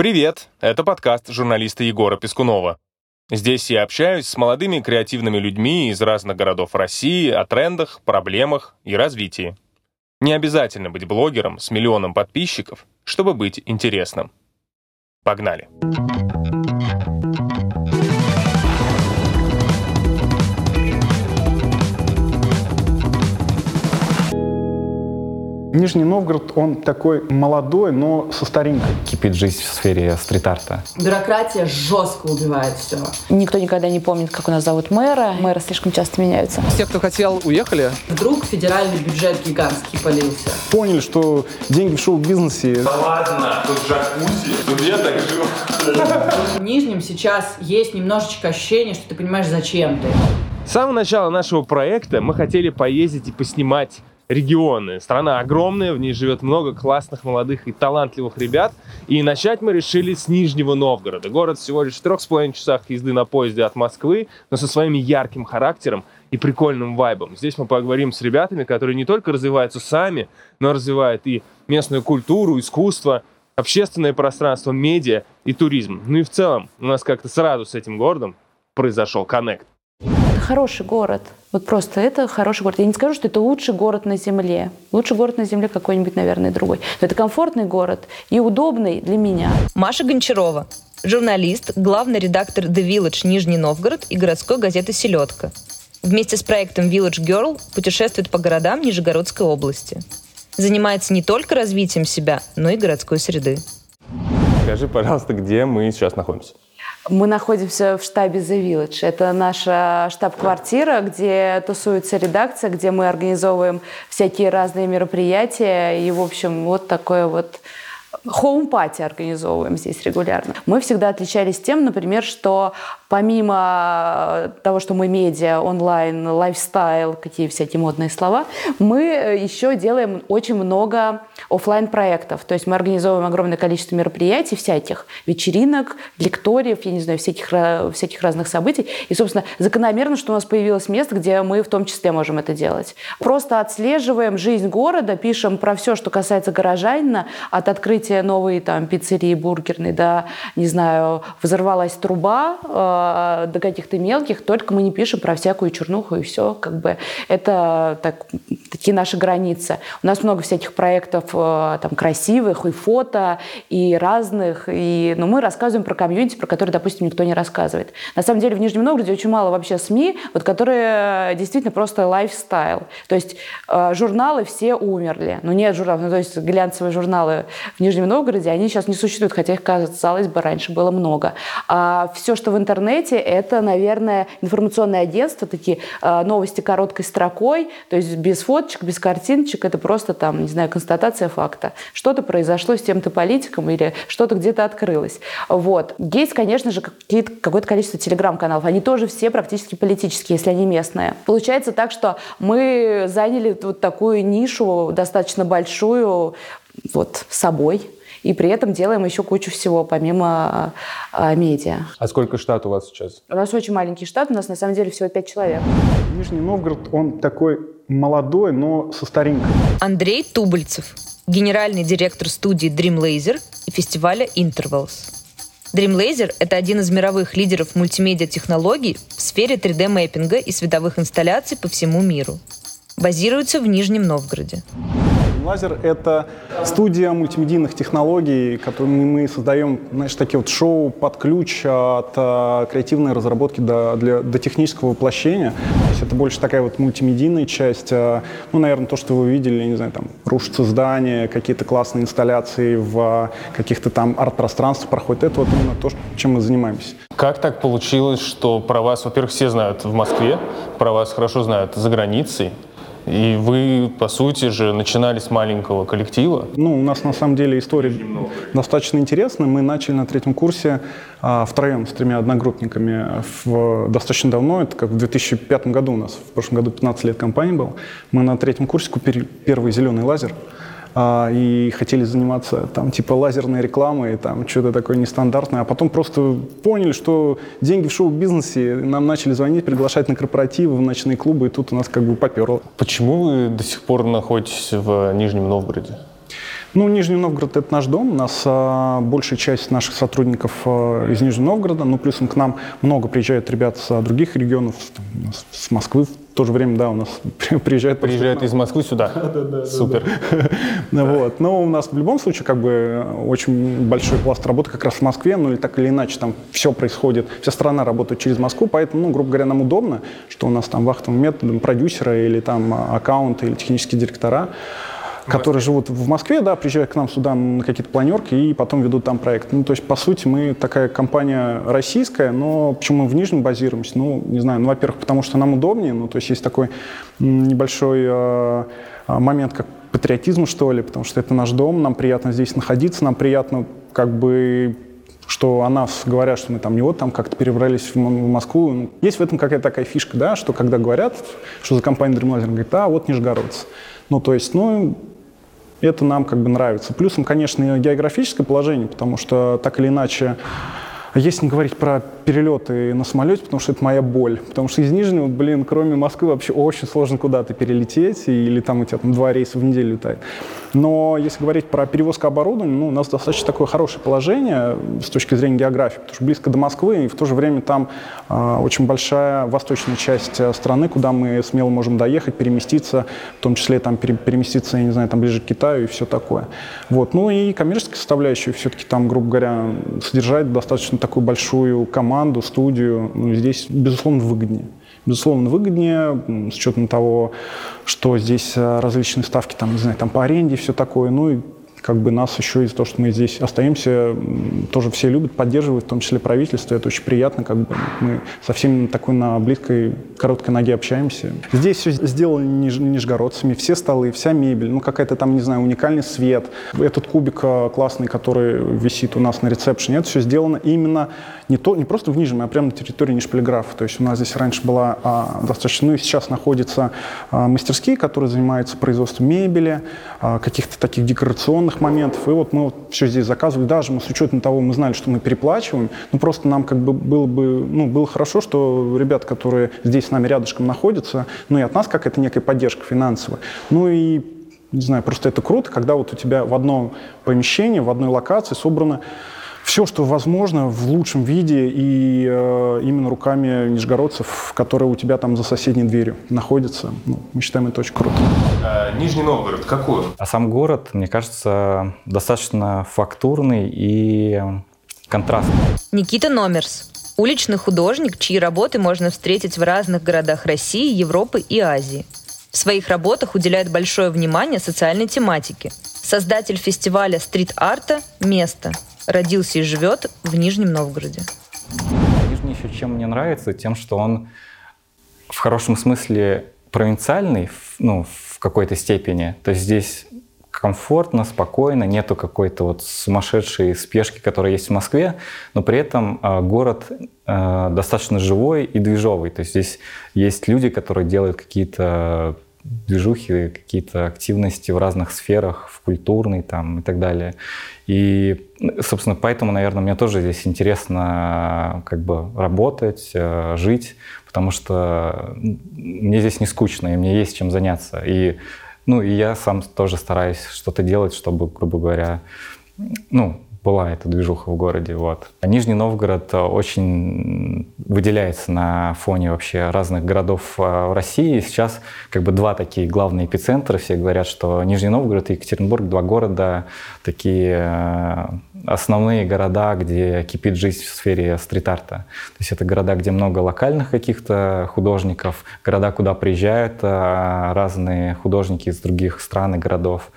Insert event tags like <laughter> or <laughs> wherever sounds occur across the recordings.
Привет! Это подкаст журналиста Егора Пескунова. Здесь я общаюсь с молодыми креативными людьми из разных городов России о трендах, проблемах и развитии. Не обязательно быть блогером с миллионом подписчиков, чтобы быть интересным. Погнали! Погнали! Нижний Новгород, он такой молодой, но со старинкой. Кипит жизнь в сфере стрит-арта. Бюрократия жестко убивает все. Никто никогда не помнит, как у нас зовут мэра. Мэры слишком часто меняются. Все, кто хотел, уехали. Вдруг федеральный бюджет гигантский полился. Поняли, что деньги в шоу-бизнесе... Да ладно, тут джакузи, тут я так жил. В Нижнем сейчас есть немножечко ощущение, что ты понимаешь, зачем ты. С самого начала нашего проекта мы хотели поездить и поснимать регионы. Страна огромная, в ней живет много классных, молодых и талантливых ребят. И начать мы решили с Нижнего Новгорода. Город всего лишь в трех с половиной часах езды на поезде от Москвы, но со своим ярким характером и прикольным вайбом. Здесь мы поговорим с ребятами, которые не только развиваются сами, но развивают и местную культуру, искусство, общественное пространство, медиа и туризм. Ну и в целом у нас как-то сразу с этим городом произошел коннект. Хороший город. Вот просто это хороший город. Я не скажу, что это лучший город на Земле. Лучший город на Земле какой-нибудь, наверное, другой. Но это комфортный город и удобный для меня. Маша Гончарова. Журналист, главный редактор The Village Нижний Новгород и городской газеты «Селедка». Вместе с проектом Village Girl путешествует по городам Нижегородской области. Занимается не только развитием себя, но и городской среды. Скажи, пожалуйста, где мы сейчас находимся? Мы находимся в штабе The Village. Это наша штаб-квартира, где тусуется редакция, где мы организовываем всякие разные мероприятия. И, в общем, вот такое вот home party организовываем здесь регулярно. Мы всегда отличались тем, например, что помимо того, что мы медиа, онлайн, lifestyle, какие всякие модные слова, мы еще делаем очень много офлайн проектов То есть мы организовываем огромное количество мероприятий всяких, вечеринок, лекториев, я не знаю, всяких, всяких разных событий. И, собственно, закономерно, что у нас появилось место, где мы в том числе можем это делать. Просто отслеживаем жизнь города, пишем про все, что касается горожанина, от открытия новой там пиццерии, бургерной, до, не знаю, взорвалась труба, э, до каких-то мелких, только мы не пишем про всякую чернуху и все, как бы это так, такие наши границы. У нас много всяких проектов Э, там, красивых, и фото, и разных. И, но ну, мы рассказываем про community, про который, допустим, никто не рассказывает. На самом деле в Нижнем Новгороде очень мало вообще СМИ, вот, которые действительно просто lifestyle. То есть э, журналы все умерли. Ну нет журналов, ну, то есть глянцевые журналы в Нижнем Новгороде, они сейчас не существуют, хотя их, казалось бы, раньше было много. А все, что в интернете, это, наверное, информационные агентства, такие э, новости короткой строкой, то есть без фоточек, без картиночек, это просто там, не знаю, констатация факта. Что-то произошло с тем-то политиком или что-то где-то открылось. Вот. Есть, конечно же, какое-то количество телеграм-каналов. Они тоже все практически политические, если они местные. Получается так, что мы заняли вот такую нишу достаточно большую вот собой и при этом делаем еще кучу всего, помимо э, медиа. А сколько штат у вас сейчас? У нас очень маленький штат, у нас на самом деле всего пять человек. Нижний Новгород, он такой молодой, но со старинкой. Андрей Тубальцев, генеральный директор студии Dream Laser и фестиваля Intervals. Dream Laser — это один из мировых лидеров мультимедиа-технологий в сфере 3D-мэппинга и световых инсталляций по всему миру. Базируется в Нижнем Новгороде. Лазер — это студия мультимедийных технологий, которыми мы создаем, знаешь, такие вот шоу под ключ от а, креативной разработки до, для, до технического воплощения. То есть это больше такая вот мультимедийная часть. А, ну, наверное, то, что вы видели, не знаю, там, рушится здание, какие-то классные инсталляции в каких-то там арт-пространствах проходят. Это вот именно то, чем мы занимаемся. Как так получилось, что про вас, во-первых, все знают в Москве, про вас хорошо знают за границей, и вы, по сути же, начинали с маленького коллектива. Ну, у нас на самом деле история достаточно интересная. Мы начали на третьем курсе а, втроем с тремя одногруппниками в, достаточно давно. Это как в 2005 году у нас. В прошлом году 15 лет компании был. Мы на третьем курсе купили первый зеленый лазер а, и хотели заниматься там типа лазерной рекламой, там что-то такое нестандартное, а потом просто поняли, что деньги в шоу-бизнесе, нам начали звонить, приглашать на корпоративы, в ночные клубы, и тут у нас как бы поперло. Почему вы до сих пор находитесь в Нижнем Новгороде? Ну, Нижний Новгород – это наш дом. У нас а, большая часть наших сотрудников а, из Нижнего Новгорода. Ну, плюсом к нам много приезжают ребят с других регионов, там, с Москвы в то же время, да, у нас <laughs> приезжают... Приезжают из Москвы сюда? <laughs> Да, да, Супер. <laughs> Вот. Но у нас в любом случае как бы очень большой пласт работы как раз в Москве, ну или так или иначе там все происходит, вся страна работает через Москву, поэтому, ну, грубо говоря, нам удобно, что у нас там вахтовым методом продюсеры или там аккаунты или технические директора которые живут в Москве, да, приезжают к нам сюда на какие-то планерки и потом ведут там проект. Ну, то есть, по сути, мы такая компания российская, но почему мы в Нижнем базируемся? Ну, не знаю, ну, во-первых, потому что нам удобнее, ну, то есть есть такой небольшой э, момент, как патриотизм, что ли, потому что это наш дом, нам приятно здесь находиться, нам приятно как бы что о нас говорят, что мы там не вот там как-то перебрались в Москву. Есть в этом какая-то такая фишка, да, что когда говорят, что за компания Dreamlaser, говорит, а вот нижегородцы. Ну, то есть, ну, это нам как бы нравится. Плюсом, конечно, географическое положение, потому что так или иначе если не говорить про перелеты на самолете, потому что это моя боль. Потому что из Нижнего, блин, кроме Москвы вообще очень сложно куда-то перелететь, или там у тебя там два рейса в неделю летает. Но если говорить про перевозку оборудования, ну, у нас достаточно такое хорошее положение с точки зрения географии, потому что близко до Москвы, и в то же время там э, очень большая восточная часть э, страны, куда мы смело можем доехать, переместиться, в том числе там пере, переместиться, я не знаю, там ближе к Китаю и все такое. Вот. Ну и коммерческая составляющая все-таки там, грубо говоря, содержать достаточно такую большую команду, студию, ну, здесь, безусловно, выгоднее. Безусловно, выгоднее, с учетом того, что здесь э, различные ставки, там, не знаю, там по аренде, все такое, ну и как бы нас еще из-за того, что мы здесь остаемся, тоже все любят, поддерживают, в том числе правительство. Это очень приятно, как бы мы со всеми такой на близкой, короткой ноге общаемся. Здесь все сделано ниж, нижегородцами, все столы, вся мебель, ну какая-то там, не знаю, уникальный свет. Этот кубик э, классный, который висит у нас на ресепшене, это все сделано именно не, то, не просто в Нижнем, а прямо на территории Нижполиграфа. То есть у нас здесь раньше была а, достаточно, ну и сейчас находятся а, мастерские, которые занимаются производством мебели, а, каких-то таких декорационных определенных моментов. И вот мы вот все здесь заказывали, даже мы с учетом того, мы знали, что мы переплачиваем, ну просто нам как бы было бы, ну было хорошо, что ребят, которые здесь с нами рядышком находятся, ну и от нас какая-то некая поддержка финансовая. Ну и не знаю, просто это круто, когда вот у тебя в одном помещении, в одной локации собрано все, что возможно в лучшем виде и э, именно руками нижегородцев, которые у тебя там за соседней дверью находятся. Ну, мы считаем это очень круто. А, Нижний Новгород какой А сам город, мне кажется, достаточно фактурный и контрастный. Никита Номерс. Уличный художник, чьи работы можно встретить в разных городах России, Европы и Азии. В своих работах уделяет большое внимание социальной тематике. Создатель фестиваля стрит-арта «Место», родился и живет в Нижнем Новгороде. Нижний еще чем мне нравится, тем, что он в хорошем смысле провинциальный, ну, в какой-то степени. То есть здесь комфортно, спокойно, нету какой-то вот сумасшедшей спешки, которая есть в Москве, но при этом э, город э, достаточно живой и движовый. То есть здесь есть люди, которые делают какие-то движухи, какие-то активности в разных сферах, в культурной там и так далее. И, собственно, поэтому, наверное, мне тоже здесь интересно как бы работать, э, жить, потому что мне здесь не скучно, и мне есть чем заняться. И, ну, и я сам тоже стараюсь что-то делать, чтобы, грубо говоря, ну, была эта движуха в городе. Вот. Нижний Новгород очень выделяется на фоне вообще разных городов а, в России. Сейчас как бы два такие главные эпицентра. Все говорят, что Нижний Новгород и Екатеринбург, два города, такие а, основные города, где кипит жизнь в сфере стрит-арта. То есть это города, где много локальных каких-то художников, города, куда приезжают разные художники из других стран и городов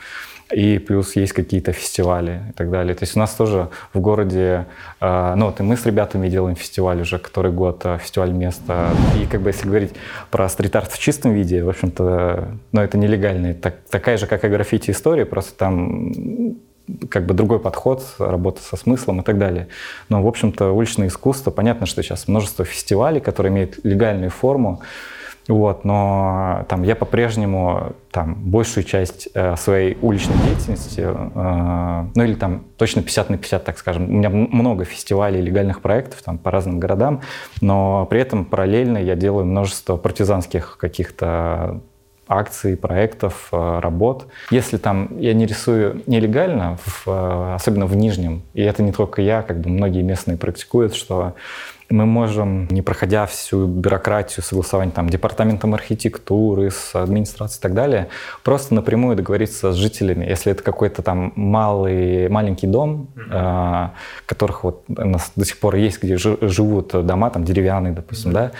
и плюс есть какие-то фестивали и так далее. То есть у нас тоже в городе, э, ну вот и мы с ребятами делаем фестиваль уже который год, э, фестиваль места. И как бы если говорить про стрит-арт в чистом виде, в общем-то, ну это нелегальная, так, такая же, как и граффити история, просто там как бы другой подход, работа со смыслом и так далее. Но, в общем-то, уличное искусство, понятно, что сейчас множество фестивалей, которые имеют легальную форму, вот, но там я по-прежнему там большую часть э, своей уличной деятельности, э, ну или там точно 50 на 50, так скажем, у меня много фестивалей легальных проектов там по разным городам, но при этом параллельно я делаю множество партизанских каких-то акций, проектов, э, работ. Если там я не рисую нелегально, в, э, особенно в Нижнем, и это не только я, как бы многие местные практикуют, что мы можем, не проходя всю бюрократию согласования там, департаментом архитектуры, с администрацией и так далее, просто напрямую договориться с жителями. Если это какой-то там малый, маленький дом, mm-hmm. э, которых вот у нас до сих пор есть, где живут дома, там деревянные, допустим, mm-hmm. да,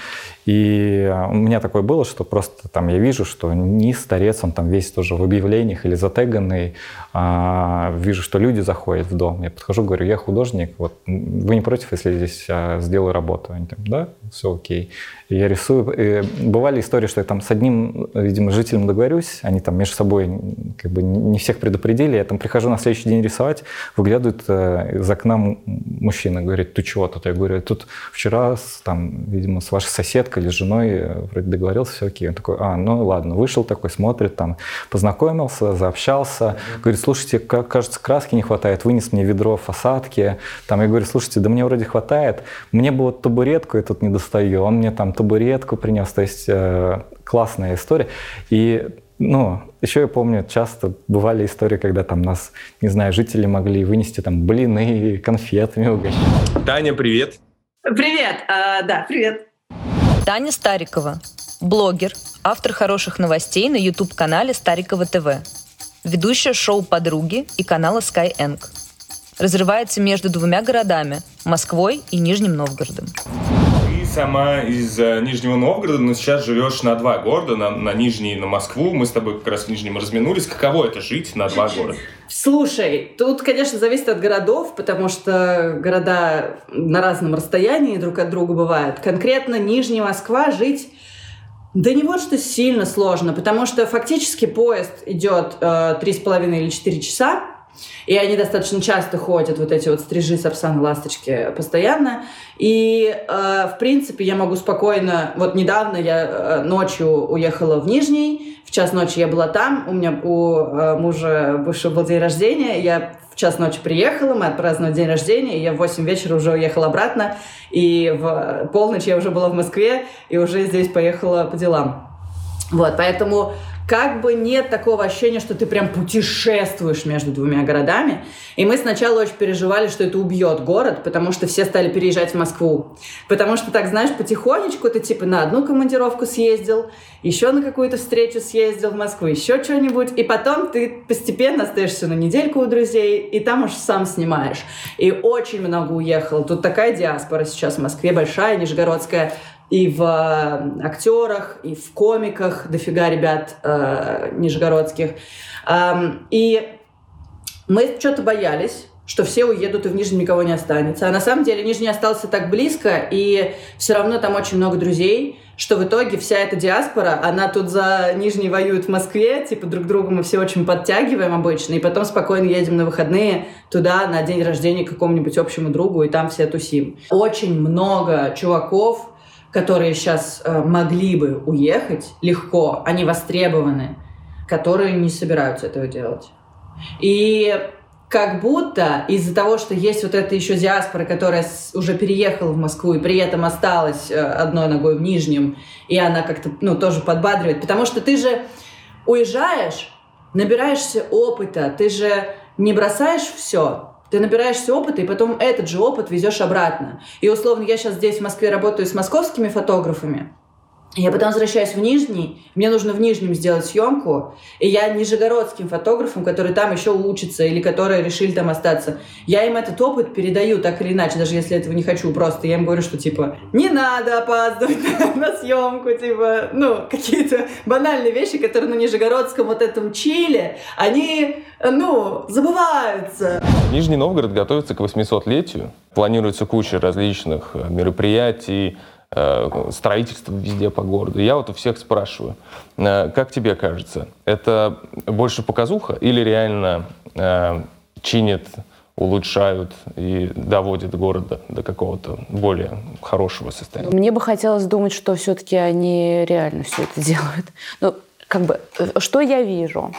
и у меня такое было, что просто там я вижу, что низ, старец, он там весь тоже в объявлениях или затеганный. А, вижу, что люди заходят в дом. Я подхожу, говорю, я художник, вот вы не против, если здесь а, сделаю работу? Они там, да, все окей. Я рисую. И бывали истории, что я там с одним, видимо, жителем договорюсь, они там между собой как бы не всех предупредили. Я там прихожу на следующий день рисовать, выглядывает э, из окна мужчина, говорит, ты чего тут? Я говорю, тут вчера там, видимо, с вашей соседкой или с женой э, вроде договорился, все окей. Он такой, а, ну ладно, вышел такой, смотрит, там, познакомился, заобщался. Говорит, слушайте, как, кажется, краски не хватает, вынес мне ведро фасадки. Там я говорю, слушайте, да мне вроде хватает, мне бы вот табуретку я тут не достаю, он мне там табуретку принес, то есть э, классная история. И ну, еще я помню, часто бывали истории, когда там нас, не знаю, жители могли вынести там блины, конфетами угощать. Таня, привет. Привет, а, да, привет. Таня Старикова, блогер, автор хороших новостей на YouTube-канале Старикова ТВ, ведущая шоу «Подруги» и канала Sky Eng. Разрывается между двумя городами – Москвой и Нижним Новгородом сама из э, Нижнего Новгорода, но сейчас живешь на два города, на, на Нижний и на Москву. Мы с тобой как раз в Нижнем разминулись. Каково это жить на два города? Слушай, тут, конечно, зависит от городов, потому что города на разном расстоянии друг от друга бывают. Конкретно Нижний Москва жить да не вот что сильно сложно, потому что фактически поезд идет э, три с половиной или четыре часа, и они достаточно часто ходят, вот эти вот стрижи, сапсаны, ласточки постоянно. И, э, в принципе, я могу спокойно... Вот недавно я э, ночью уехала в Нижний, в час ночи я была там, у меня у э, мужа бывшего был день рождения, я в час ночи приехала, мы отпраздновали день рождения, и я в 8 вечера уже уехала обратно, и в полночь я уже была в Москве, и уже здесь поехала по делам. Вот, поэтому как бы нет такого ощущения, что ты прям путешествуешь между двумя городами. И мы сначала очень переживали, что это убьет город, потому что все стали переезжать в Москву. Потому что, так знаешь, потихонечку ты типа на одну командировку съездил, еще на какую-то встречу съездил в Москву, еще что-нибудь, и потом ты постепенно остаешься на недельку у друзей, и там уж сам снимаешь. И очень много уехал. Тут такая диаспора сейчас в Москве большая, нижегородская и в э, актерах, и в комиках, дофига ребят э, нижегородских. Эм, и мы что-то боялись, что все уедут и в Нижнем никого не останется. А на самом деле Нижний остался так близко, и все равно там очень много друзей, что в итоге вся эта диаспора, она тут за Нижний воюет в Москве, типа друг друга мы все очень подтягиваем обычно, и потом спокойно едем на выходные туда на день рождения какому-нибудь общему другу, и там все тусим. Очень много чуваков, которые сейчас э, могли бы уехать легко, они востребованы, которые не собираются этого делать. И как будто из-за того, что есть вот эта еще диаспора, которая уже переехала в Москву и при этом осталась э, одной ногой в Нижнем, и она как-то, ну, тоже подбадривает, потому что ты же уезжаешь, набираешься опыта, ты же не бросаешь все, ты набираешься опыта, и потом этот же опыт везешь обратно. И условно, я сейчас здесь в Москве работаю с московскими фотографами, я потом возвращаюсь в Нижний, мне нужно в Нижнем сделать съемку, и я нижегородским фотографам, которые там еще учатся или которые решили там остаться, я им этот опыт передаю так или иначе, даже если этого не хочу, просто. Я им говорю, что типа не надо опаздывать <laughs> на, на съемку, типа, ну, какие-то банальные вещи, которые на нижегородском вот этом чиле, они, ну, забываются. Нижний Новгород готовится к 800-летию, планируется куча различных мероприятий, Э, строительство везде по городу. Я вот у всех спрашиваю, э, как тебе кажется, это больше показуха или реально э, чинят, улучшают и доводят город до какого-то более хорошего состояния? Мне бы хотелось думать, что все-таки они реально все это делают. Ну, как бы, что я вижу?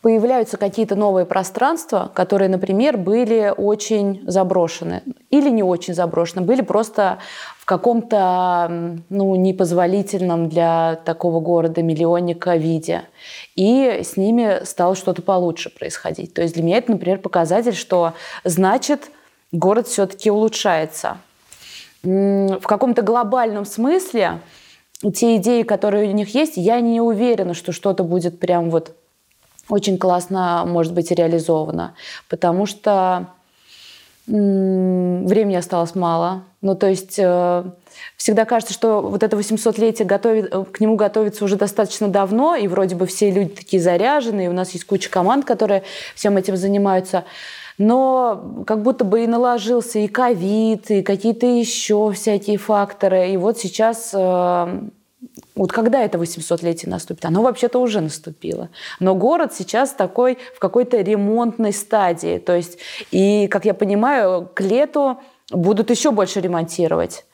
Появляются какие-то новые пространства, которые, например, были очень заброшены или не очень заброшены, были просто в каком-то ну, непозволительном для такого города-миллионника виде. И с ними стало что-то получше происходить. То есть для меня это, например, показатель, что значит город все-таки улучшается. В каком-то глобальном смысле те идеи, которые у них есть, я не уверена, что что-то будет прям вот очень классно, может быть, реализовано. Потому что времени осталось мало. Ну, то есть э, всегда кажется, что вот это 800-летие готовит, э, к нему готовится уже достаточно давно, и вроде бы все люди такие заряженные, и у нас есть куча команд, которые всем этим занимаются. Но как будто бы и наложился и ковид, и какие-то еще всякие факторы. И вот сейчас э, вот когда это 800-летие наступит? Оно вообще-то уже наступило. Но город сейчас такой в какой-то ремонтной стадии. То есть, и, как я понимаю, к лету будут еще больше ремонтировать.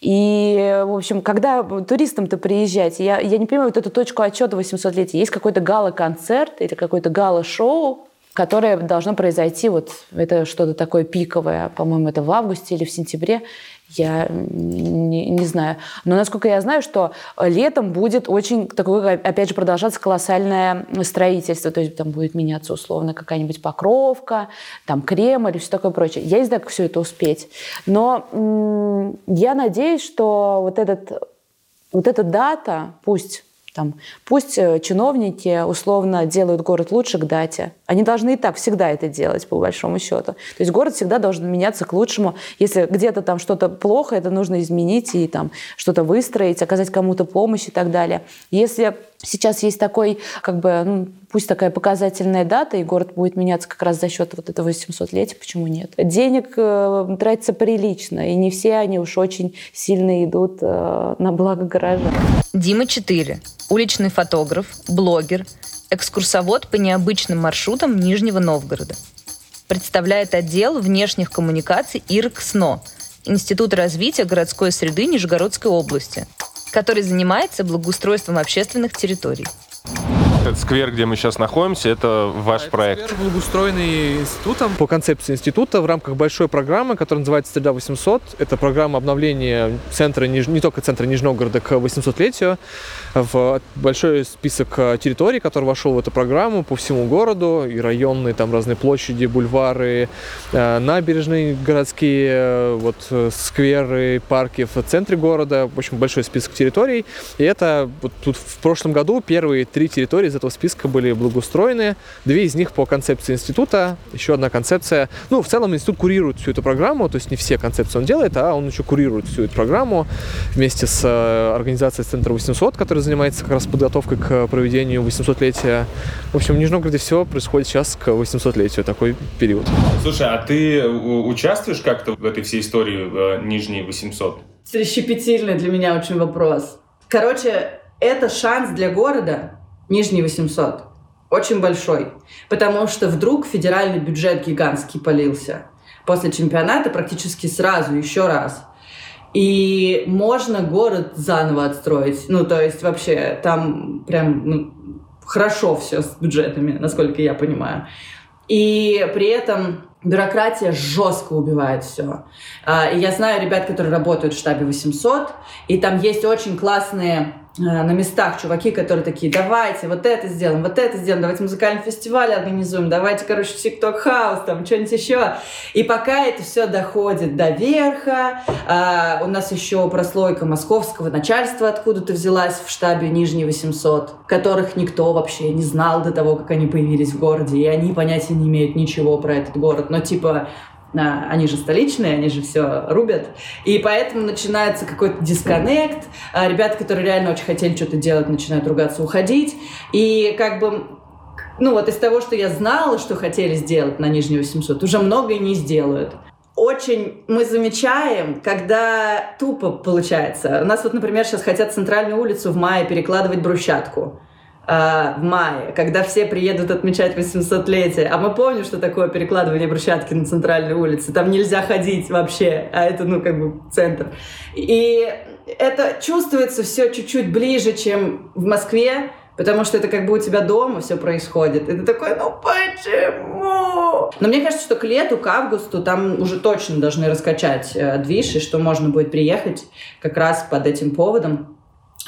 И, в общем, когда туристам-то приезжать, я, я не понимаю вот эту точку отчета 800-летия. Есть какой-то гала-концерт или какой-то гала-шоу, которое должно произойти, вот это что-то такое пиковое, по-моему, это в августе или в сентябре. Я не, не знаю. Но насколько я знаю, что летом будет очень такое, опять же, продолжаться колоссальное строительство. То есть там будет меняться условно какая-нибудь покровка, там Кремль и все такое прочее. Я не знаю, как все это успеть. Но я надеюсь, что вот, этот, вот эта дата, пусть там, пусть э, чиновники условно делают город лучше к дате. Они должны и так всегда это делать, по большому счету. То есть город всегда должен меняться к лучшему. Если где-то там что-то плохо, это нужно изменить и там что-то выстроить, оказать кому-то помощь и так далее. Если сейчас есть такой, как бы, ну, пусть такая показательная дата, и город будет меняться как раз за счет вот этого 700-летия, почему нет? Денег э, тратится прилично, и не все они уж очень сильно идут э, на благо горожан. Дима 4 уличный фотограф, блогер, экскурсовод по необычным маршрутам Нижнего Новгорода. Представляет отдел внешних коммуникаций ИРК-СНО Институт развития городской среды Нижегородской области, который занимается благоустройством общественных территорий. Этот сквер, где мы сейчас находимся, это ваш да, проект. Сквер благоустроенный институтом по концепции института в рамках большой программы, которая называется «Среда 800». Это программа обновления центра, не только центра Нижнего города к 800-летию. В большой список территорий, который вошел в эту программу по всему городу, и районные, там разные площади, бульвары, э, набережные городские, вот скверы, парки в центре города. В общем, большой список территорий. И это вот тут в прошлом году первые три территории из этого списка были благоустроены. Две из них по концепции института, еще одна концепция. Ну, в целом институт курирует всю эту программу, то есть не все концепции он делает, а он еще курирует всю эту программу вместе с э, организацией Центра 800, которая занимается как раз подготовкой к проведению 800-летия. В общем, в Нижнем городе все происходит сейчас к 800-летию, такой период. Слушай, а ты участвуешь как-то в этой всей истории в Нижней 800? Щепетильный для меня очень вопрос. Короче, это шанс для города Нижний 800. Очень большой. Потому что вдруг федеральный бюджет гигантский полился. После чемпионата практически сразу, еще раз. И можно город заново отстроить. Ну, то есть вообще там прям ну, хорошо все с бюджетами, насколько я понимаю. И при этом бюрократия жестко убивает все. А, и я знаю ребят, которые работают в штабе 800, и там есть очень классные на местах чуваки, которые такие, давайте вот это сделаем, вот это сделаем, давайте музыкальный фестиваль организуем, давайте, короче, TikTok хаус, там что-нибудь еще. И пока это все доходит до верха, а, у нас еще прослойка московского начальства откуда-то взялась в штабе Нижний 800, которых никто вообще не знал до того, как они появились в городе, и они понятия не имеют ничего про этот город. Но типа они же столичные, они же все рубят. И поэтому начинается какой-то дисконнект. А ребята, которые реально очень хотели что-то делать, начинают ругаться, уходить. И как бы ну вот из того, что я знала, что хотели сделать на Нижней 800, уже многое не сделают. Очень мы замечаем, когда тупо получается. У нас вот, например, сейчас хотят центральную улицу в мае перекладывать брусчатку. А, в мае, когда все приедут отмечать 800-летие. А мы помним, что такое перекладывание брусчатки на центральной улице. Там нельзя ходить вообще, а это, ну, как бы центр. И это чувствуется все чуть-чуть ближе, чем в Москве, Потому что это как бы у тебя дома все происходит. И ты такой, ну почему? Но мне кажется, что к лету, к августу там уже точно должны раскачать э, движ, и что можно будет приехать как раз под этим поводом.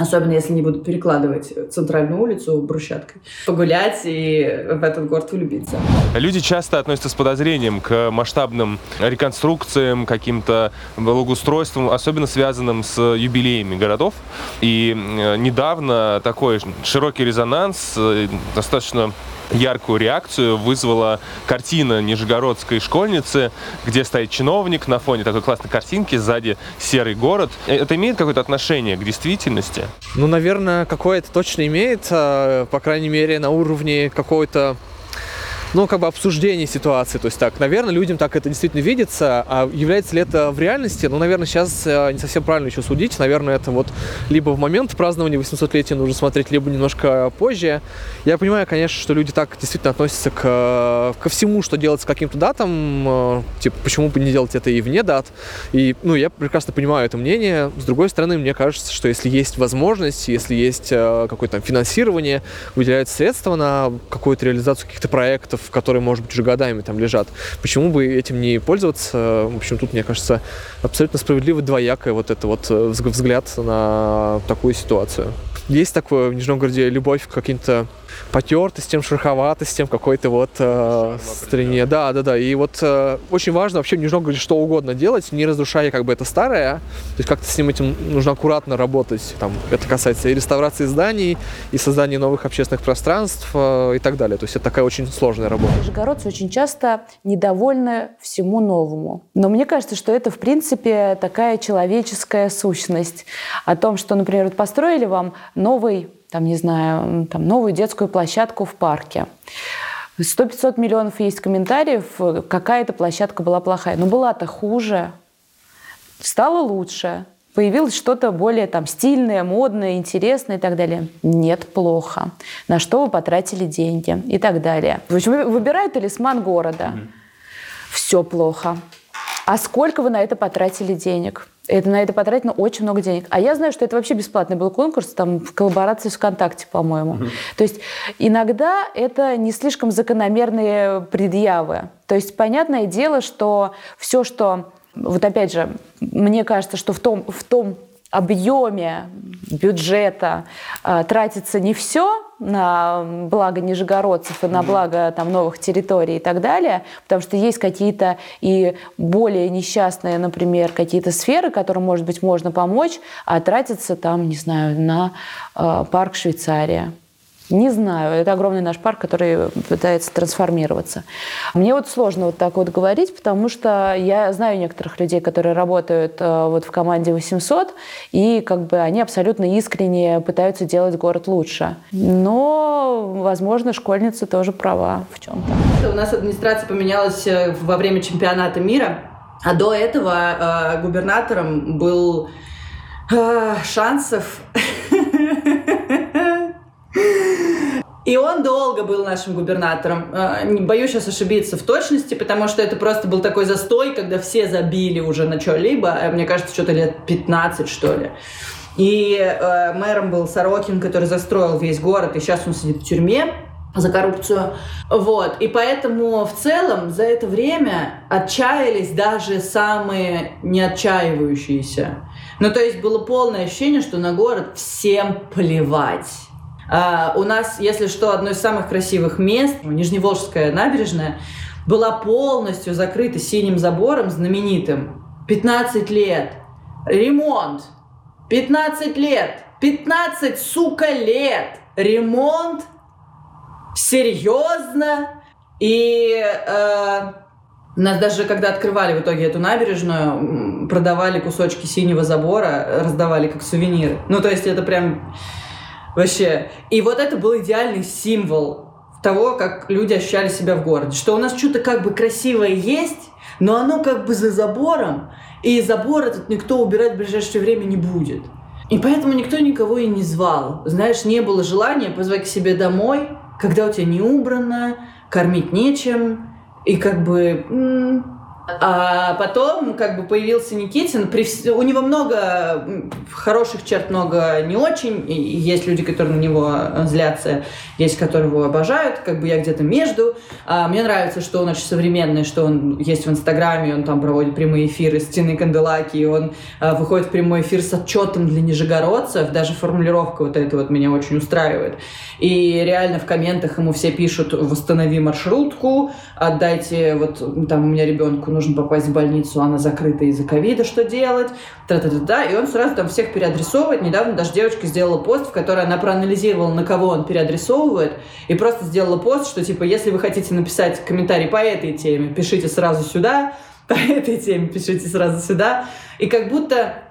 Особенно если не будут перекладывать центральную улицу брусчаткой. Погулять и в этот город влюбиться. Люди часто относятся с подозрением к масштабным реконструкциям, каким-то благоустройствам, особенно связанным с юбилеями городов. И э, недавно такой широкий резонанс, э, достаточно яркую реакцию вызвала картина нижегородской школьницы, где стоит чиновник на фоне такой классной картинки, сзади серый город. Это имеет какое-то отношение к действительности? Ну, наверное, какое-то точно имеет, а, по крайней мере, на уровне какой-то ну, как бы обсуждение ситуации. То есть так, наверное, людям так это действительно видится, а является ли это в реальности? Ну, наверное, сейчас э, не совсем правильно еще судить. Наверное, это вот либо в момент празднования 800-летия нужно смотреть, либо немножко позже. Я понимаю, конечно, что люди так действительно относятся к, ко всему, что делается каким-то датам. Э, типа, почему бы не делать это и вне дат? И, ну, я прекрасно понимаю это мнение. С другой стороны, мне кажется, что если есть возможность, если есть э, какое-то финансирование, выделяются средства на какую-то реализацию каких-то проектов, проектов, которые, может быть, уже годами там лежат. Почему бы этим не пользоваться? В общем, тут, мне кажется, абсолютно справедливо двоякое вот это вот э, взгляд на такую ситуацию. Есть такое в Нижнем городе любовь к каким-то потертостям, шероховатостям, какой-то вот э, стране. Да, да, да. И вот э, очень важно вообще в Нижнем что угодно делать, не разрушая как бы это старое. То есть как-то с ним этим нужно аккуратно работать. Там, это касается и реставрации зданий, и создания новых общественных пространств э, и так далее. То есть это такая очень сложная работа. Нижегородцы очень часто недовольны всему новому. Но мне кажется, что это, в принципе, такая человеческая сущность. О том, что, например, вот построили вам новый там, не знаю, там, новую детскую площадку в парке. 100-500 миллионов есть комментариев, какая-то площадка была плохая. Но была-то хуже, стало лучше, появилось что-то более там стильное, модное, интересное и так далее. Нет, плохо. На что вы потратили деньги и так далее. В общем, выбирают талисман города. Mm-hmm. Все плохо. А сколько вы на это потратили денег? Это, на это потратено очень много денег. А я знаю, что это вообще бесплатный был конкурс, там, в коллаборации с ВКонтакте, по-моему. Mm-hmm. То есть иногда это не слишком закономерные предъявы. То есть понятное дело, что все, что... Вот опять же, мне кажется, что в том, в том объеме бюджета э, тратится не все на благо нижегородцев и на благо там, новых территорий и так далее, потому что есть какие-то и более несчастные, например, какие-то сферы, которым, может быть, можно помочь, а тратится там, не знаю, на э, парк Швейцария не знаю. Это огромный наш парк, который пытается трансформироваться. Мне вот сложно вот так вот говорить, потому что я знаю некоторых людей, которые работают э, вот в команде 800, и как бы они абсолютно искренне пытаются делать город лучше. Но, возможно, школьница тоже права в чем-то. У нас администрация поменялась э, во время чемпионата мира, а до этого э, губернатором был Шансов. И он долго был нашим губернатором. А, не боюсь сейчас ошибиться в точности, потому что это просто был такой застой, когда все забили уже на что-либо. А мне кажется, что-то лет 15, что ли. И э, мэром был Сорокин, который застроил весь город, и сейчас он сидит в тюрьме за коррупцию. Вот. И поэтому в целом за это время отчаялись даже самые неотчаивающиеся. Ну, то есть было полное ощущение, что на город всем плевать. А, у нас, если что, одно из самых красивых мест, Нижневолжская набережная, была полностью закрыта синим забором знаменитым. 15 лет. Ремонт. 15 лет. 15, сука, лет. Ремонт. Серьезно. И э, нас даже, когда открывали в итоге эту набережную, продавали кусочки синего забора, раздавали как сувениры. Ну, то есть это прям Вообще. И вот это был идеальный символ того, как люди ощущали себя в городе. Что у нас что-то как бы красивое есть, но оно как бы за забором, и забор этот никто убирать в ближайшее время не будет. И поэтому никто никого и не звал. Знаешь, не было желания позвать к себе домой, когда у тебя не убрано, кормить нечем, и как бы... А потом как бы появился Никитин. При... У него много хороших черт, много не очень. И есть люди, которые на него злятся, есть, которые его обожают. Как бы я где-то между. А мне нравится, что он очень современный, что он есть в Инстаграме, он там проводит прямые эфиры с Тиной Канделаки, он а, выходит в прямой эфир с отчетом для нижегородцев. Даже формулировка вот эта вот меня очень устраивает. И реально в комментах ему все пишут «Восстанови маршрутку», «Отдайте, вот там у меня ребенку нужно попасть в больницу, она закрыта из-за ковида, что делать?» Тра-та-та-та. И он сразу там всех переадресовывает. Недавно даже девочка сделала пост, в которой она проанализировала, на кого он переадресовывает, и просто сделала пост, что типа, если вы хотите написать комментарий по этой теме, пишите сразу сюда, <laughs> по этой теме пишите сразу сюда. И как будто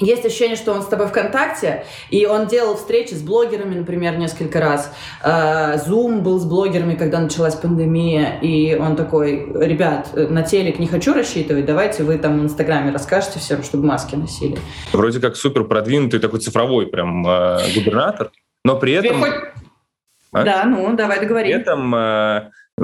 есть ощущение, что он с тобой ВКонтакте, и он делал встречи с блогерами, например, несколько раз. Э, Zoom был с блогерами, когда началась пандемия, и он такой, ребят, на телек не хочу рассчитывать, давайте вы там в Инстаграме расскажете всем, чтобы маски носили. Вроде как супер продвинутый такой цифровой прям э, губернатор, но при этом... Хоть... А? Да, ну, давай договорим. При этом э, э,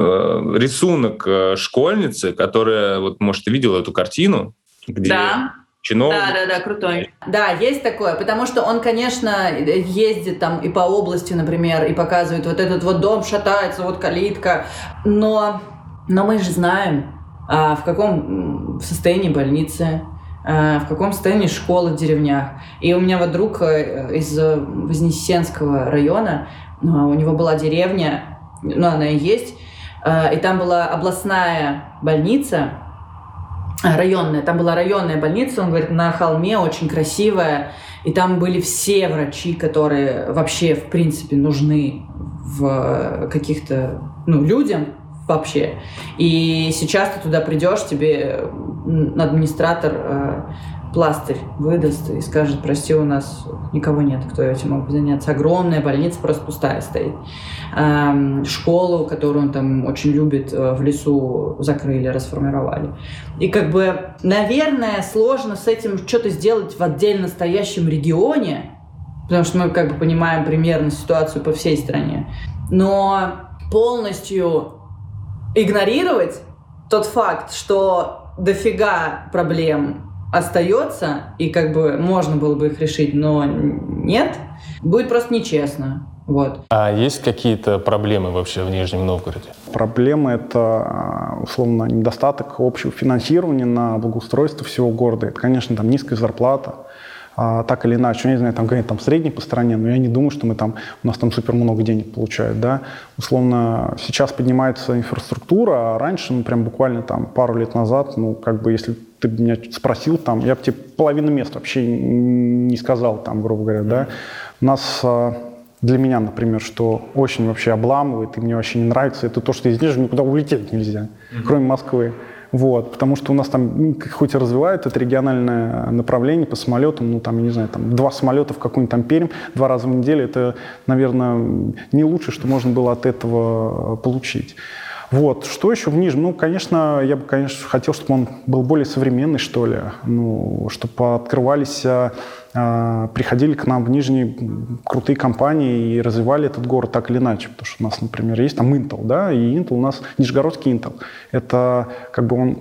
рисунок э, школьницы, которая, вот, может, ты видела эту картину, где... Да чиновник. Да, да, да, крутой. Да, есть такое, потому что он, конечно, ездит там и по области, например, и показывает, вот этот вот дом шатается, вот калитка, но, но мы же знаем, а, в каком состоянии больницы, а, в каком состоянии школы в деревнях. И у меня вот друг э, из Вознесенского района, а, у него была деревня, ну, она и есть, и там была областная больница, районная, там была районная больница, он говорит, на холме, очень красивая, и там были все врачи, которые вообще, в принципе, нужны в каких-то, ну, людям вообще. И сейчас ты туда придешь, тебе администратор э, пластырь выдаст и скажет, прости, у нас никого нет, кто этим мог бы заняться. Огромная больница просто пустая стоит. Эм, школу, которую он там очень любит, э, в лесу закрыли, расформировали. И как бы, наверное, сложно с этим что-то сделать в отдельно стоящем регионе, потому что мы как бы понимаем примерно ситуацию по всей стране. Но полностью игнорировать тот факт, что дофига проблем остается, и как бы можно было бы их решить, но нет, будет просто нечестно. Вот. А есть какие-то проблемы вообще в Нижнем Новгороде? Проблемы — это, а, условно, недостаток общего финансирования на благоустройство всего города. Это, конечно, там низкая зарплата, а, так или иначе, я не знаю, там говорят там средний по стране, но я не думаю, что мы там, у нас там супер много денег получают, да. Условно, сейчас поднимается инфраструктура, а раньше, ну, прям буквально там пару лет назад, ну, как бы, если ты меня спросил там, я бы тебе половину мест вообще не сказал там, грубо говоря, да. У нас а, для меня, например, что очень вообще обламывает и мне вообще не нравится, это то, что из Нижнего никуда улететь нельзя, mm-hmm. кроме Москвы. Вот, потому что у нас там хоть и развивают это региональное направление по самолетам, ну там, я не знаю, там два самолета в какую-нибудь там Пермь два раза в неделю, это, наверное, не лучше, что можно было от этого получить. Вот. Что еще в Нижнем? Ну, конечно, я бы, конечно, хотел, чтобы он был более современный, что ли. Ну, чтобы открывались, а, а, приходили к нам в Нижний крутые компании и развивали этот город так или иначе. Потому что у нас, например, есть там Intel, да, и Intel у нас, Нижегородский Intel. Это как бы он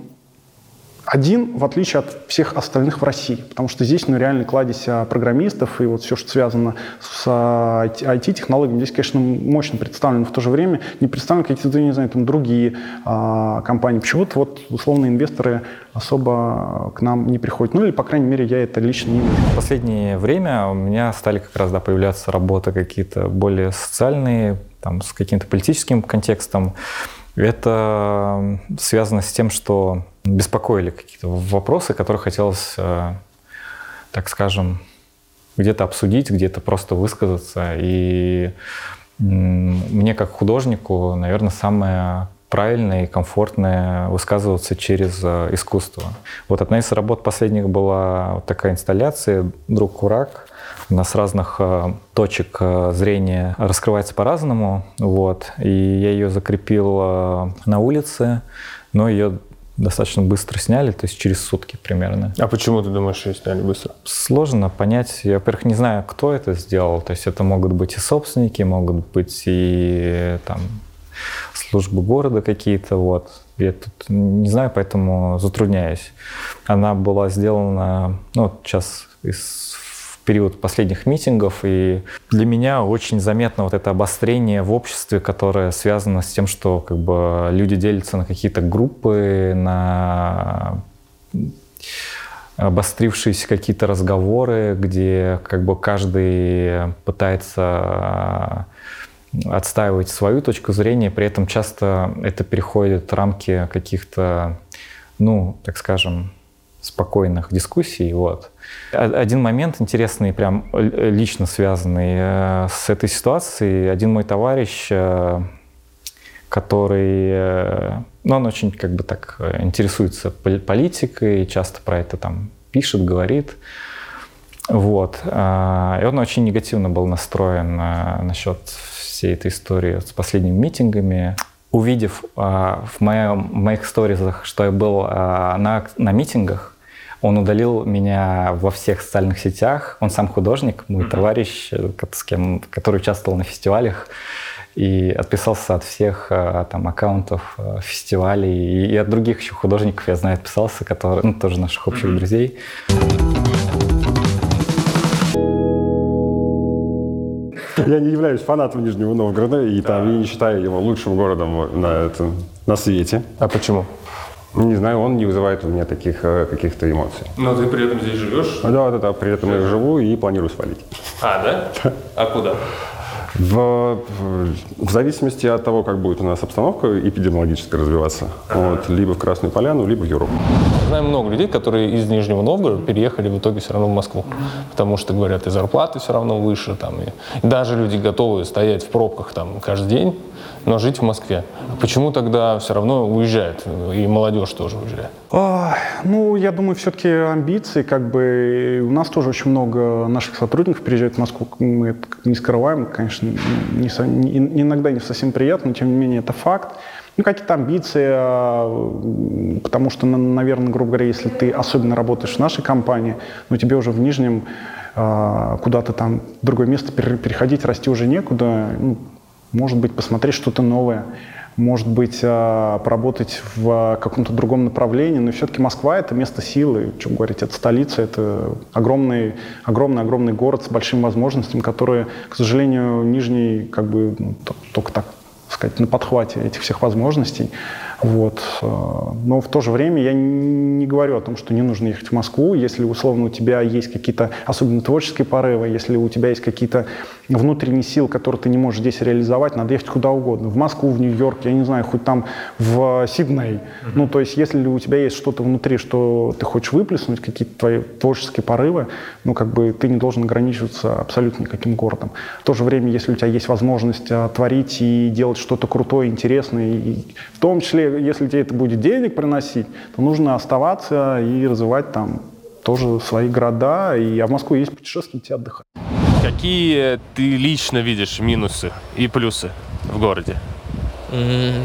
один, в отличие от всех остальных в России, потому что здесь ну, реально кладезь а, программистов и вот все, что связано с IT-технологиями, здесь, конечно, мощно представлено, но в то же время не представлены какие-то, не знаю, там другие а, компании. Почему-то вот условно инвесторы особо к нам не приходят. Ну или, по крайней мере, я это лично не вижу. В последнее время у меня стали как раз да, появляться работы какие-то более социальные, там, с каким-то политическим контекстом. Это связано с тем, что беспокоили какие-то вопросы, которые хотелось, э, так скажем, где-то обсудить, где-то просто высказаться. И мне как художнику, наверное, самое правильное и комфортное высказываться через э, искусство. Вот одна из работ последних была вот такая инсталляция «Друг Курак», она с разных э, точек э, зрения раскрывается по-разному. Вот. И я ее закрепил э, на улице, но ее достаточно быстро сняли, то есть через сутки примерно. А почему ты думаешь, ее сняли быстро? Сложно понять. Я, во-первых, не знаю, кто это сделал. То есть это могут быть и собственники, могут быть и там службы города какие-то, вот. я тут не знаю, поэтому затрудняюсь. Она была сделана, ну, вот сейчас из, период последних митингов, и для меня очень заметно вот это обострение в обществе, которое связано с тем, что как бы люди делятся на какие-то группы, на обострившиеся какие-то разговоры, где как бы каждый пытается отстаивать свою точку зрения, при этом часто это переходит в рамки каких-то, ну, так скажем, спокойных дискуссий. Вот. Один момент интересный, прям лично связанный э, с этой ситуацией. Один мой товарищ, э, который, э, ну, он очень как бы так интересуется политикой, часто про это там пишет, говорит. Вот. И он очень негативно был настроен насчет всей этой истории с последними митингами. Увидев в, моем, в моих сторизах, что я был на, на митингах, он удалил меня во всех социальных сетях. Он сам художник, мой mm-hmm. товарищ, э, с кем, который участвовал на фестивалях и отписался от всех а, там аккаунтов фестивалей и, и от других еще художников я знаю отписался, которые ну, тоже наших общих mm-hmm. друзей. Я не являюсь фанатом Нижнего Новгорода, и там я не считаю его лучшим городом на, это, на свете. А почему? Не знаю, он не вызывает у меня таких э, каких-то эмоций. Но ты при этом здесь живешь? Да, да, да, при этом я живу и планирую свалить. А, да? <laughs> А куда? В, в зависимости от того, как будет у нас обстановка эпидемиологическая развиваться, ага. вот, либо в Красную Поляну, либо в Европу. Знаем много людей, которые из Нижнего Новгорода переехали в итоге все равно в Москву, потому что, говорят, и зарплаты все равно выше, там, и, и даже люди готовы стоять в пробках там каждый день, но жить в Москве. Почему тогда все равно уезжает, и молодежь тоже уезжает? А, ну, я думаю, все-таки амбиции, как бы, у нас тоже очень много наших сотрудников приезжают в Москву, мы это не скрываем, конечно, не, не, иногда не совсем приятно, но тем не менее это факт. Ну, какие-то амбиции, а, потому что, наверное, грубо говоря, если ты особенно работаешь в нашей компании, ну, тебе уже в Нижнем а, куда-то там в другое место переходить, расти уже некуда, ну, может быть, посмотреть что-то новое, может быть, а, поработать в каком-то другом направлении, но все-таки Москва — это место силы, что говорить, это столица, это огромный, огромный, огромный город с большими возможностями, которые, к сожалению, Нижний как бы ну, только так сказать, на подхвате этих всех возможностей. Вот. Э, но в то же время я не говорю о том, что не нужно ехать в Москву, если условно у тебя есть какие-то особенно творческие порывы, если у тебя есть какие-то внутренние силы, которые ты не можешь здесь реализовать, надо ехать куда угодно. В Москву, в Нью-Йорк, я не знаю, хоть там в Сидней. Mm-hmm. Ну, то есть, если у тебя есть что-то внутри, что ты хочешь выплеснуть, какие-то твои творческие порывы, ну, как бы ты не должен ограничиваться абсолютно никаким городом. В то же время, если у тебя есть возможность а, творить и делать что-то крутое, интересное, и в том числе если тебе это будет денег приносить, то нужно оставаться и развивать там тоже свои города. И, а в Москву есть путешествовать и отдыхать. Какие ты лично видишь минусы и плюсы в городе? Mm.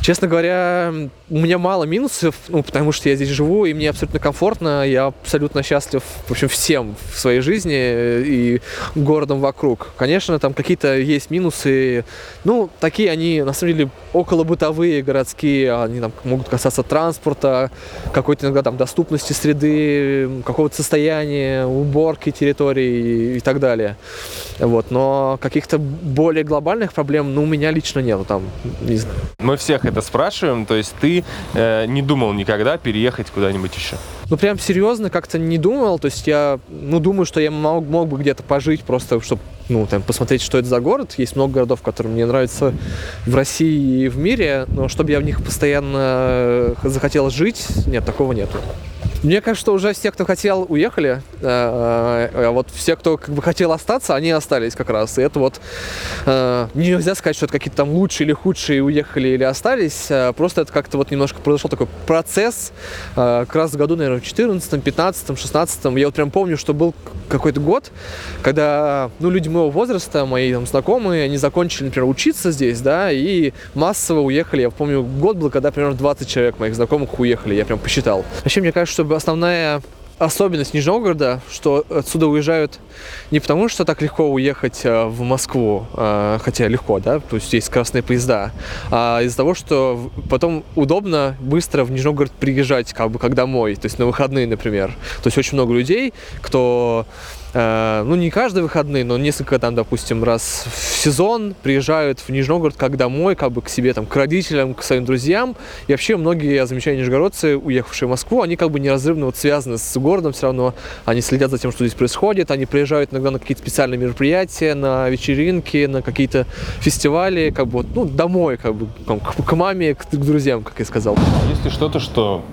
Честно говоря, у меня мало минусов, ну, потому что я здесь живу, и мне абсолютно комфортно, я абсолютно счастлив, в общем, всем в своей жизни и городом вокруг. Конечно, там какие-то есть минусы, ну, такие они, на самом деле, около бытовые, городские, они там могут касаться транспорта, какой-то иногда там доступности среды, какого-то состояния, уборки территории и так далее. Вот, но каких-то более глобальных проблем, ну, у меня лично нет, там, не знаю. Мы всех это спрашиваем, то есть ты э, не думал никогда переехать куда-нибудь еще? Ну, прям серьезно как-то не думал, то есть я, ну, думаю, что я мог, мог бы где-то пожить просто, чтобы, ну, там, посмотреть, что это за город. Есть много городов, которые мне нравятся в России и в мире, но чтобы я в них постоянно захотел жить, нет, такого нету. Мне кажется, уже все, кто хотел, уехали. А, а вот все, кто как бы хотел остаться, они остались как раз. И это вот э, нельзя сказать, что это какие-то там лучшие или худшие уехали или остались. Просто это как-то вот немножко произошел такой процесс. Как раз в году, наверное, в 14 15 16 Я вот прям помню, что был какой-то год, когда ну, люди моего возраста, мои там знакомые, они закончили, например, учиться здесь, да, и массово уехали. Я помню, год был, когда примерно 20 человек моих знакомых уехали, я прям посчитал. Вообще, мне кажется, что основная особенность Нижнего Новгорода, что отсюда уезжают не потому, что так легко уехать э, в Москву, э, хотя легко, да, то есть есть красные поезда, а из-за того, что потом удобно быстро в Нижний Новгород приезжать, как бы как домой, то есть на выходные, например. То есть очень много людей, кто ну, не каждые выходные, но несколько там, допустим, раз в сезон приезжают в Нижний Новгород как домой, как бы к себе, там, к родителям, к своим друзьям. И вообще многие, я замечаю, нижегородцы, уехавшие в Москву, они как бы неразрывно вот связаны с городом все равно. Они следят за тем, что здесь происходит. Они приезжают иногда на какие-то специальные мероприятия, на вечеринки, на какие-то фестивали, как бы, ну, домой, как бы, к маме, к, к друзьям, как я сказал. Есть ли что-то, что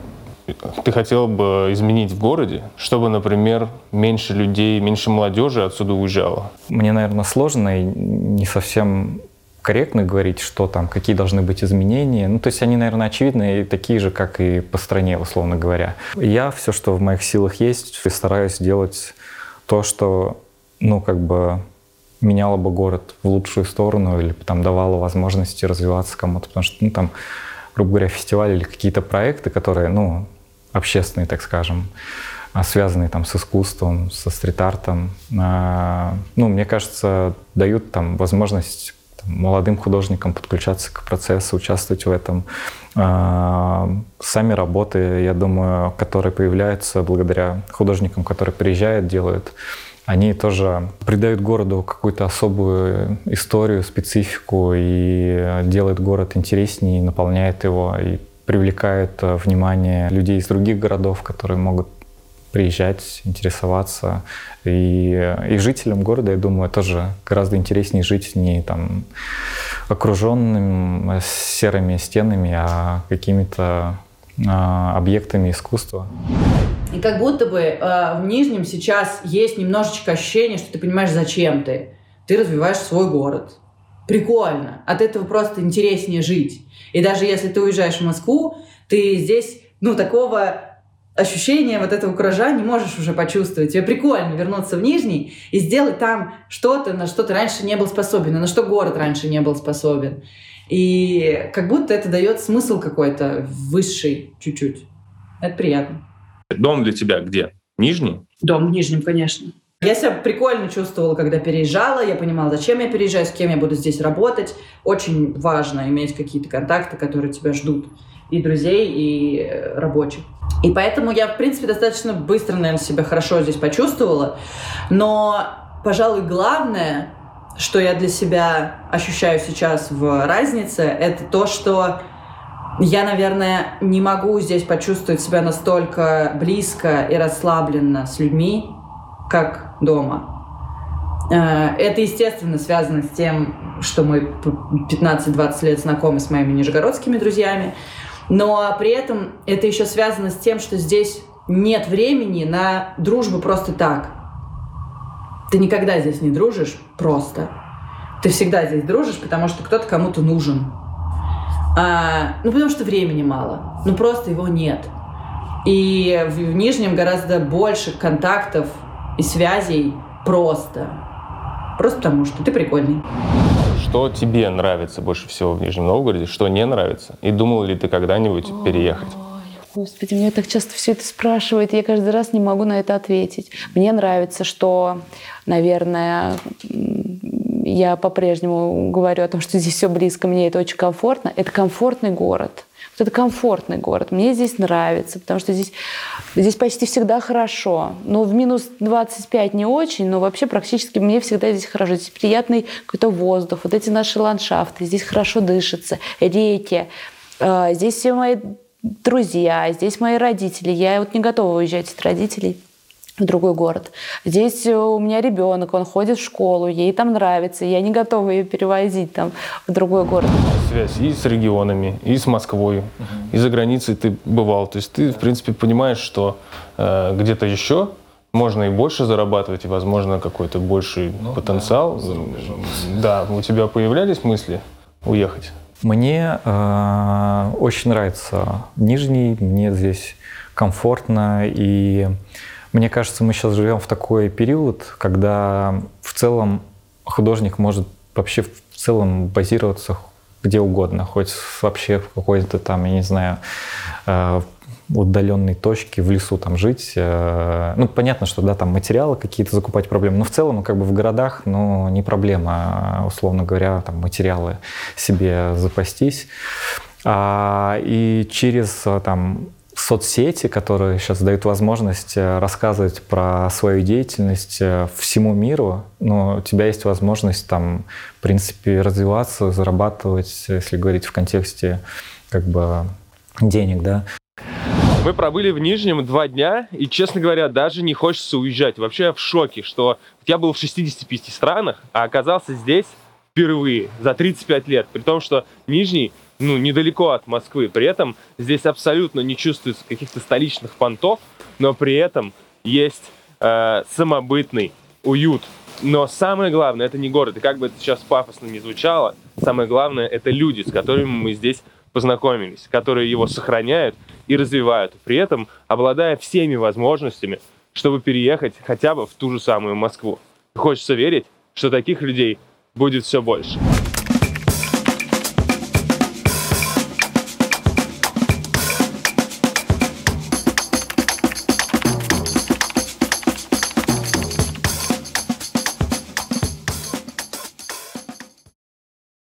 ты хотел бы изменить в городе, чтобы, например, меньше людей, меньше молодежи отсюда уезжало? Мне, наверное, сложно и не совсем корректно говорить, что там, какие должны быть изменения. Ну, то есть они, наверное, очевидные, такие же, как и по стране, условно говоря. Я все, что в моих силах есть, стараюсь делать то, что, ну, как бы меняло бы город в лучшую сторону или там давало возможности развиваться кому-то, потому что, ну, там, грубо говоря, фестивали или какие-то проекты, которые, ну, общественные, так скажем, а, связанные там с искусством, со стрит-артом, а, ну, мне кажется, дают там возможность молодым художникам подключаться к процессу, участвовать в этом. А, сами работы, я думаю, которые появляются благодаря художникам, которые приезжают, делают, они тоже придают городу какую-то особую историю, специфику и делают город интереснее, наполняет его и привлекают э, внимание людей из других городов, которые могут приезжать, интересоваться. И, и жителям города, я думаю, тоже гораздо интереснее жить не там окруженным серыми стенами, а какими-то а, объектами искусства. И как будто бы э, в Нижнем сейчас есть немножечко ощущение, что ты понимаешь, зачем ты. Ты развиваешь свой город. Прикольно. От этого просто интереснее жить. И даже если ты уезжаешь в Москву, ты здесь, ну, такого ощущения вот этого куража не можешь уже почувствовать. Тебе прикольно вернуться в Нижний и сделать там что-то, на что ты раньше не был способен, на что город раньше не был способен. И как будто это дает смысл какой-то высший чуть-чуть. Это приятно. Дом для тебя где? Нижний? Дом в Нижнем, конечно. Я себя прикольно чувствовала, когда переезжала. Я понимала, зачем я переезжаю, с кем я буду здесь работать. Очень важно иметь какие-то контакты, которые тебя ждут. И друзей, и э, рабочих. И поэтому я, в принципе, достаточно быстро, наверное, себя хорошо здесь почувствовала. Но, пожалуй, главное, что я для себя ощущаю сейчас в разнице, это то, что я, наверное, не могу здесь почувствовать себя настолько близко и расслабленно с людьми, как дома. Э, это, естественно, связано с тем, что мы 15-20 лет знакомы с моими нижегородскими друзьями, но при этом это еще связано с тем, что здесь нет времени на дружбу просто так. Ты никогда здесь не дружишь просто. Ты всегда здесь дружишь, потому что кто-то кому-то нужен. А, ну, потому что времени мало. Ну, просто его нет. И в, в Нижнем гораздо больше контактов и связей просто. Просто потому что ты прикольный. Что тебе нравится больше всего в Нижнем Новгороде, что не нравится? И думал ли ты когда-нибудь переехать? Господи, меня так часто все это спрашивают, я каждый раз не могу на это ответить. Мне нравится, что, наверное, я по-прежнему говорю о том, что здесь все близко, мне это очень комфортно. Это комфортный город. Вот это комфортный город. Мне здесь нравится, потому что здесь, здесь почти всегда хорошо. Но в минус 25 не очень, но вообще практически мне всегда здесь хорошо. Здесь приятный какой-то воздух, вот эти наши ландшафты, здесь хорошо дышится, реки. А, здесь все мои друзья, здесь мои родители. Я вот не готова уезжать от родителей в другой город. Здесь у меня ребенок, он ходит в школу, ей там нравится, я не готова ее перевозить там в другой город. Связь и с регионами, и с Москвой, угу. и за границей ты бывал. То есть ты, в принципе, понимаешь, что э, где-то еще можно и больше зарабатывать, и, возможно, какой-то больший ну, потенциал. Да, да, у тебя появлялись мысли уехать? Мне э, очень нравится Нижний, мне здесь комфортно и мне кажется, мы сейчас живем в такой период, когда в целом художник может вообще в целом базироваться где угодно, хоть вообще в какой-то там, я не знаю, э, удаленной точке в лесу там жить. Э, ну, понятно, что да, там материалы какие-то закупать проблемы, но в целом, как бы в городах, ну, не проблема, условно говоря, там материалы себе запастись. А, и через там соцсети, которые сейчас дают возможность э, рассказывать про свою деятельность э, всему миру, но у тебя есть возможность там, в принципе, развиваться, зарабатывать, если говорить в контексте как бы денег, да. Мы пробыли в Нижнем два дня, и, честно говоря, даже не хочется уезжать. Вообще я в шоке, что я был в 65 странах, а оказался здесь впервые за 35 лет. При том, что Нижний ну, недалеко от Москвы. При этом здесь абсолютно не чувствуется каких-то столичных понтов, но при этом есть э, самобытный уют. Но самое главное, это не город. И как бы это сейчас пафосно не звучало, самое главное, это люди, с которыми мы здесь познакомились, которые его сохраняют и развивают, при этом обладая всеми возможностями, чтобы переехать хотя бы в ту же самую Москву. Хочется верить, что таких людей будет все больше.